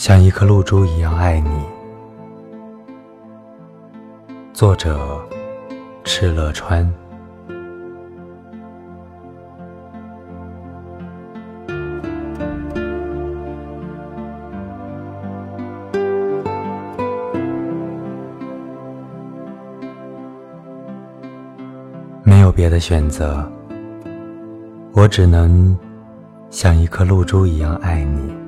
像一颗露珠一样爱你。作者：敕勒川。没有别的选择，我只能像一颗露珠一样爱你。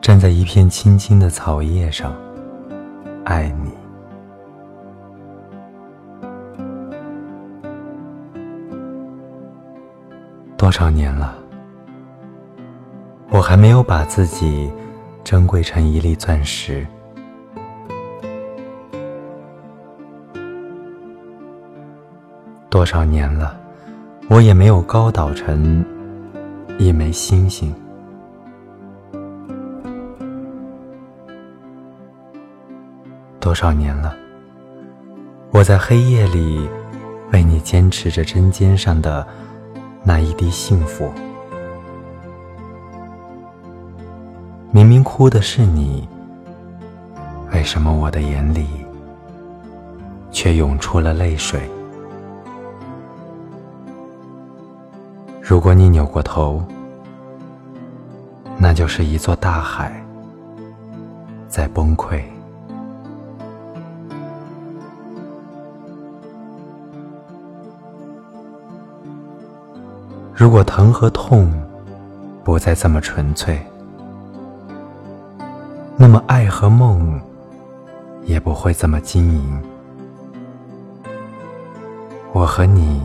站在一片青青的草叶上，爱你。多少年了，我还没有把自己珍贵成一粒钻石。多少年了，我也没有高倒成一枚星星。多少年了，我在黑夜里为你坚持着针尖上的那一滴幸福。明明哭的是你，为什么我的眼里却涌出了泪水？如果你扭过头，那就是一座大海在崩溃。如果疼和痛不再这么纯粹，那么爱和梦也不会这么晶莹。我和你。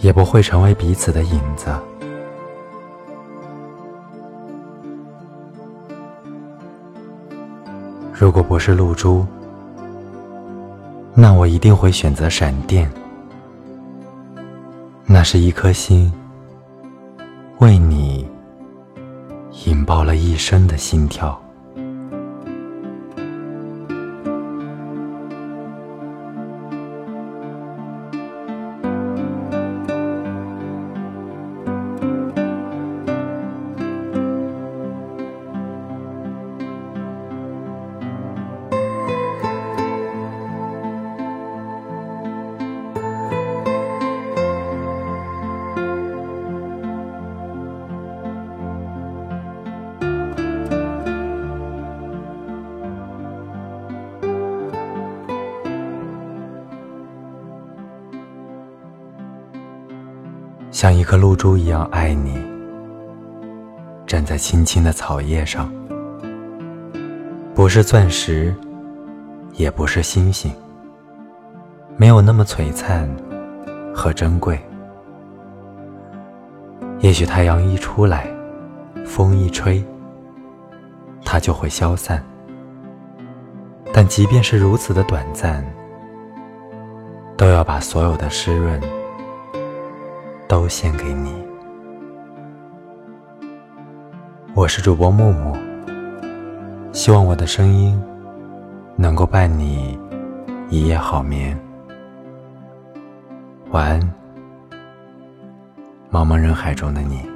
也不会成为彼此的影子。如果不是露珠，那我一定会选择闪电。那是一颗心，为你引爆了一生的心跳。像一颗露珠一样爱你，站在青青的草叶上，不是钻石，也不是星星，没有那么璀璨和珍贵。也许太阳一出来，风一吹，它就会消散。但即便是如此的短暂，都要把所有的湿润。都献给你。我是主播木木，希望我的声音能够伴你一夜好眠。晚安，茫茫人海中的你。